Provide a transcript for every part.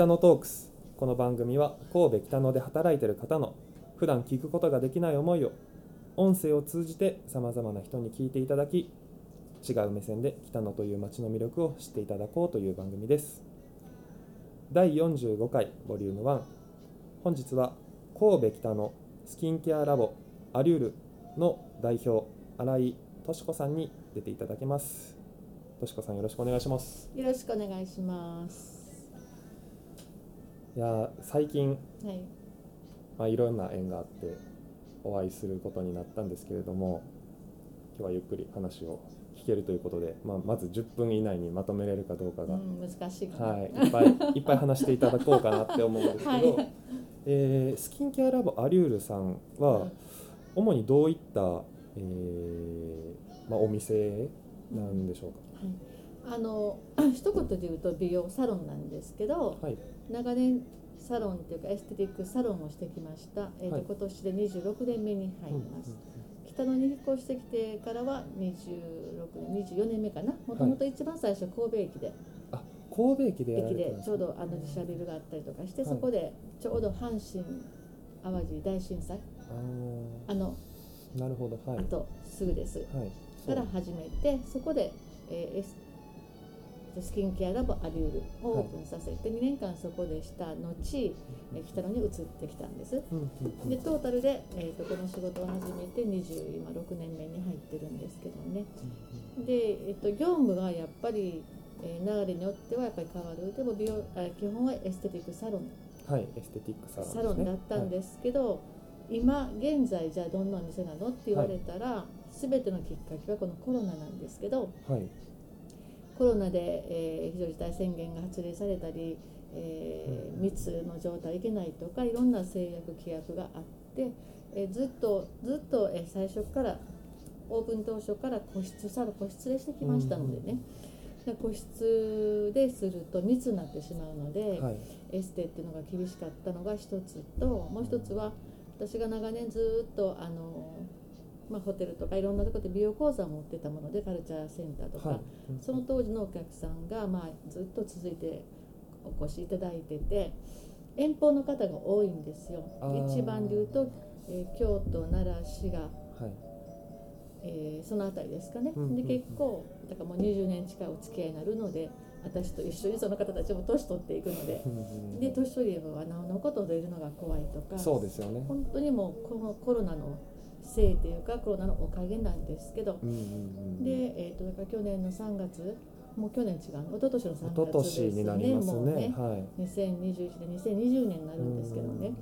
北野トークス。この番組は神戸北野で働いている方の普段聞くことができない思いを音声を通じてさまざまな人に聞いていただき違う目線で北野という街の魅力を知っていただこうという番組です。第45回ボリューム1本日は神戸北野スキンケアラボアリュールの代表新井敏子さんに出ていただきます。敏子さんよろしくお願いします。よろしくお願いします。いや最近はい。まあ、いろんな縁があってお会いすることになったんですけれども今日はゆっくり話を聞けるということで、まあ、まず10分以内にまとめれるかどうかが、うん、難しい。はい、いっぱい いっぱい話していただこうかなって思うんですけど、はいえースキンケアラボアリュールさんは主にどういった、えーまあ、お店なんでしょうあの 一言で言うと美容サロンなんですけど、か。はい、長年サロンっていうかエステティックサロンをしてきました。えっ、と、はい今年で26年目に入ります。北野に引っ越してきてからは26年24年目かな。もともと一番最初神戸駅で、あ神戸駅で駅でちょうどあの自社ビルがあったりとかして、はいそこでちょうど阪神淡路大震災ああのーなるほどはい、あとすぐです。はい、から始めてそこで、えーエススキンケアラボアリュールをオープンさせて、2年間そこでした後、えー北野に移ってきたんです。でトータルで、えーとこの仕事を始めて20今6年目に入ってるんですけどね。で、えっと業務がやっぱり、えー流れによってはやっぱり変わる。でも美容あ基本はエステティックサロン。はい、エステティックサロンね、サロンだったんですけど、今現在じゃあどんなお店なのって言われたら、全てのきっかけはこのコロナなんですけどはい、はい、コロナで、えー非常事態宣言が発令されたり、えー密の状態いけないとかいろんな制約規約があって、えーずっとずっと、えー最初からオープン当初から個室サロン個室でしてきましたのでね、で個室ですると密になってしまうので、はい、エステっていうのが厳しかったのが一つともう一つは私が長年ずっとあの、まあ、ホテルとかいろんなところで美容講座を持ってたものでカルチャーセンターとか、はい、その当時のお客さんが、まあ、ずっと続いてお越しいただいてて遠方の方が多いんですよ。一番で言うと、えー京都奈良滋賀、はい、えーその辺りですかね、うんうんうん。で結構だからもう20年近いお付き合いになるので私と一緒にその方たちも年取っていくので。で年寄りはなおのことを出るのが怖いとかそうですよね。本当にもうこのコロナのせいというかコロナのおかげなんですけど、うんうんうん、で、えー、とだから去年の3月もう去年違う一昨年の3一昨月です年になりますね。もうねはい。2021年2020年になるんですけどね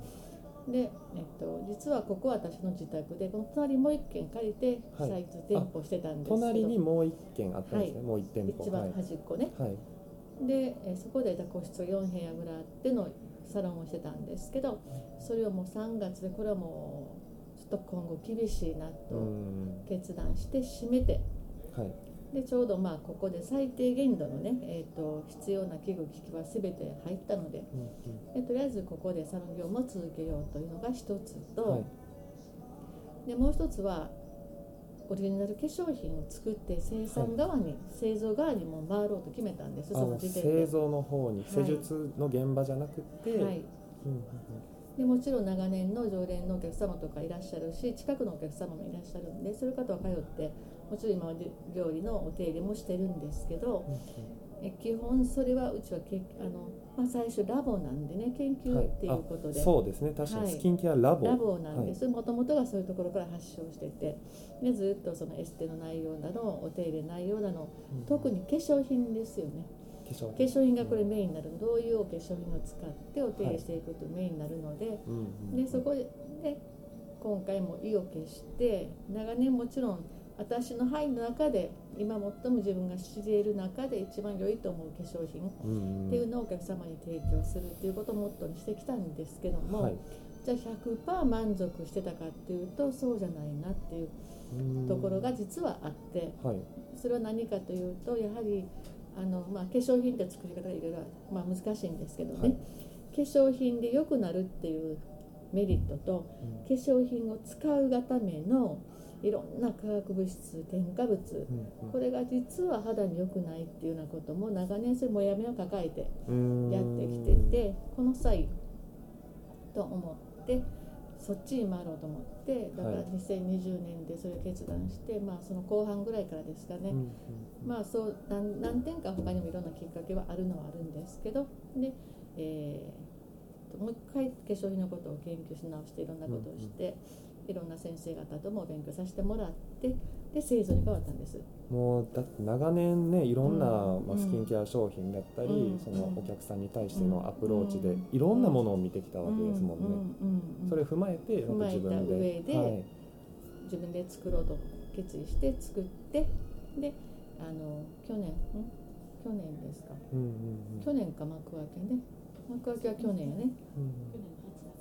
で、えっと、実はここは私の自宅でこの隣もう一軒借りてはいサイズ店舗してたんですけど、隣にもう一軒あったんですね。はいもう一店舗。一番端っこね、はい。で、えーそこで個室4部屋ぐらいあってのサロンをしてたんですけどそれをもう3月でこれはもうと今後厳しいなうとん。決断して閉めてはい。でちょうどまあここで最低限度のね、えー、と必要な器具機器は全て入ったのでうんでとりあえずここでサロン業も続けようというのが一つと、うん。はい。でもう一つはオリジナル化粧品を作って生産側に、製造側にも回ろうと決めたんですその時点で製。造の方にはい施術の現場じゃなくて、はいうんうんでもちろん長年の常連のお客様とかいらっしゃるし近くのお客様もいらっしゃるんでそういう方は通ってもちろん今は料理のお手入れもしてるんですけどうんえ基本それはうちはけあの、まあ、最初ラボなんでね研究っていうことで、はいあそうですね。確かはい。にスキンケアラボ。ラボなんですもともとがそういうところから発祥しててでずっとそのエステの内容なのお手入れ内容なのうん。特に化粧品ですよね化粧品がこれメインになるどういうお化粧品を使ってお手入れしていくとメインになるので、うんうんでそこでで今回も意を決して長年もちろん私の範囲の中で今最も自分が知り得る中で一番良いと思う化粧品っていうのをお客様に提供するっていうことをモットーにしてきたんですけども、はい。じゃあ100%満足してたかっていうとそうじゃないなっていううんところが実はあってはい。それは何かというとやはりあの、まあ、化粧品って作り方がいろいろ、まあ、難しいんですけどね、はい。化粧品で良くなるっていうメリットとうん。化粧品を使うがためのいろんな化学物質添加物。うんこれが実は肌に良くないっていうようなことも長年それもやめを抱えてうんやってきててこの際と思ってそっちに回ろうと思ってだからはい。2020年でそれを決断して、まあその後半ぐらいからですかね、うんうんまあそう何何点か他にもいろんなきっかけはあるのはあるんですけどで、えーともう一回化粧品のことを研究し直していろんなことをして、いろんな先生方とも勉強させてもらってで製造に変わったんです。もうだって長年ねいろんな、うん。まあ、スキンケア商品だったり、うん。そのお客さんに対してのアプローチで、うん。いろんなものを見てきたわけですもんね、うん。うん。うん。それを踏まえて踏まえたまた自分で。上ではい。自分で作ろうと決意して作ってであの去年ん？去年ですか。うんうんうん。去年か幕開けね。幕開けは去年やね。うん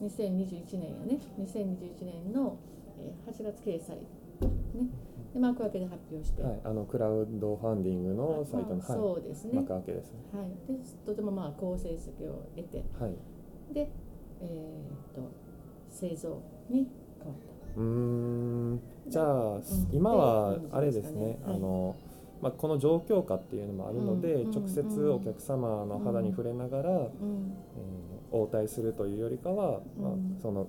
2021年やね。2021年のえー8月掲載ね。で幕開けで発表して、はい、あのクラウドファンディングのサイトの、そうですね。幕開けですね。はい。でとてもまあ好成績を得て。はいでえーっと製造に変わった。うーん。じゃあ、ん。今はあれですね。ねあの、まあ、この状況下っていうのもあるので、うん。直接お客様の肌に触れながら、うん。えー応対するというよりかは、まあうん、その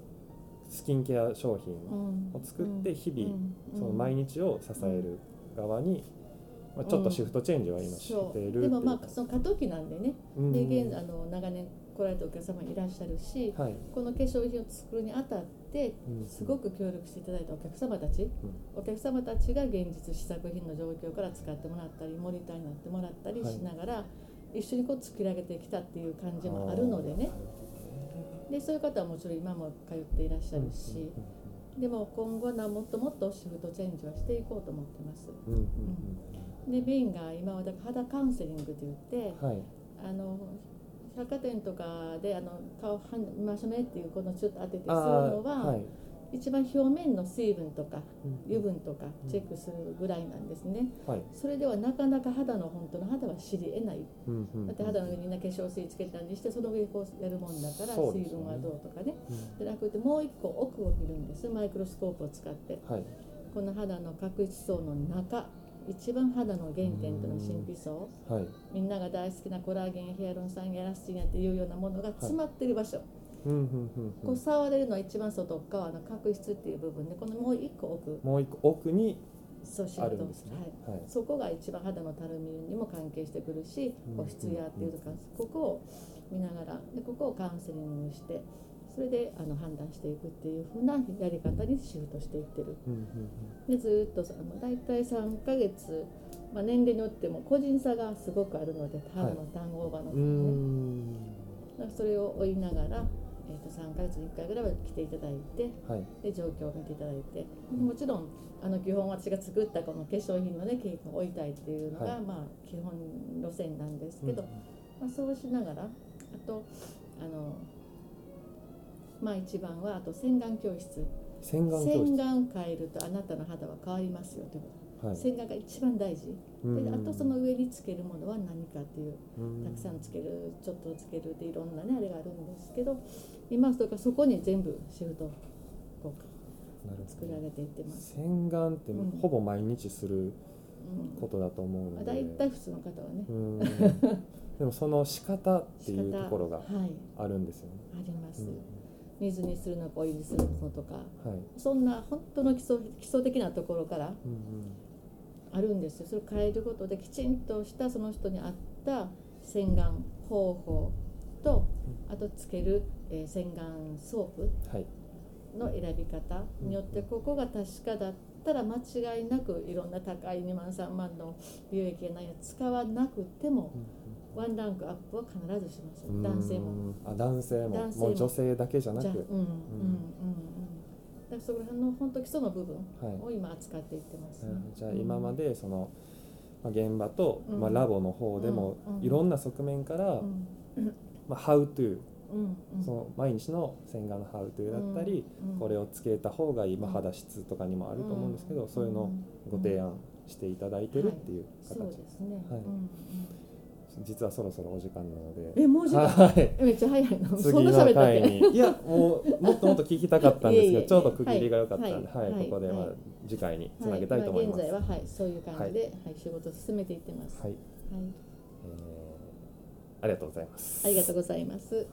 スキンケア商品うん。を作って日々、うん。その毎日を支える側に、まあ、ちょっとシフトチェンジは今してるでもまあその過渡期なんでね、うん。で現あの長年来られたお客様いらっしゃるしはい、この化粧品を作るにあたってうん。すごく協力していただいたお客様たち、お客様たちが現実試作品の状況から使ってもらったりモニターになってもらったりしながら、一緒にこう作り上げてきたっていう感じもあるのでね。でそういう方はもちろん今も通っていらっしゃるし、でも今後はもっともっとシフトチェンジはしていこうと思ってます。うんうんでメインが今はだから肌カウンセリングといってうんはい。あの百貨店とかであの顔は見ましょうねっていうこのちょっと当ててするあのは、一番表面の水分とかうん。油分とかチェックするぐらいなんですね、はい。それではなかなか肌の本当の肌は知り得ない。うんうんだって肌の上にみんな化粧水つけたりしてその上にこうやるもんだから、水分はどうとかね。うん。じゃなくてもう一個奥を見るんです。マイクロスコープを使って。はい。この肌の角質層の中一番肌の原点との神秘層。はい。みんなが大好きなコラーゲンヒアルロン酸やエラスチンやっていうようなものが詰まってる場所、こうん触れるのは一番外側の角質っていう部分でこのもう一個奥。もう一個奥にそう仕事あるんですね。はい、はい。そこが一番肌のたるみにも関係してくるしうん保湿やっていうとかここを見ながらでここをカウンセリングしてそれであの判断していくっていう風なやり方にシフトしていってる。うんうんでずっとさあの大体3ヶ月、まあ、年齢によっても個人差がすごくあるのでターンのターンオーバーの、うんうーん。だからそれを追いながら、えー、と3ヶ月に1回ぐらいは来ていただいてはい。で状況を見ていただいて。もちろんあの基本私が作ったこの化粧品のね経験を追いたいっていうのが、はい。まあ基本路線なんですけど、まあ、そうしながらあとあのまあ一番はあと洗顔教室。洗顔教洗室顔変えるとあなたの肌は変わりますよということ、はい洗顔が一番大事。うん。であとその上につけるものは何かっていう。うん。たくさんつけるちょっとつけるっていろんなねあれがあるんですけど今それからそこに全部シフトこうなるほど。作られていってます、洗顔ってうん。ほぼ毎日するうん。ことだと思うので、まあ、大体普通の方はね。うん。でもその仕方っていうところがはい。あるんですよね、あります、うん。水にするのかお湯にするのとか。はい。そんな本当の基礎基礎的なところからうんあるんですよ。それを変えることできちんとしたその人に合った洗顔方法とあとつける、えー洗顔ソープの選び方によってここが確かだったら間違いなくいろんな高い2万3万の美容液や何や使わなくてもワンランクアップは必ずしますうん男性も。うん。あ男性も。も。もう女性だけじゃなく。うんうんうんうんだからそこら辺の本当基礎の部分はい。を今扱っていってます、ね。うん。じゃあ今までその、まあ、現場と、うん。まあ、ラボの方でもいろんな側面から、うん。まあ、to うん。うん。その毎日の洗顔の How to だったり、うん。これをつけた方がいい、まあ、うん肌質とかにもあると思うんですけど、ん。そういうのをご提案していただいてるっていう形、そうですね、はい。うん。うん。そ実はそろそろお時間なので。えもう時間？はい。えめっちゃ早いの次そんなの喋ったっけ？回に。いやもうもっともっと聞きたかったんですけどちょうど区切りが良かったんで、ははい。いはい。ここでまあはい。次回につなげたいと思います。はい、今現在は、はい、そういう感じで、はい。仕事を進めていってます。はい、はい、えーありがとうございます。ありがとうございます。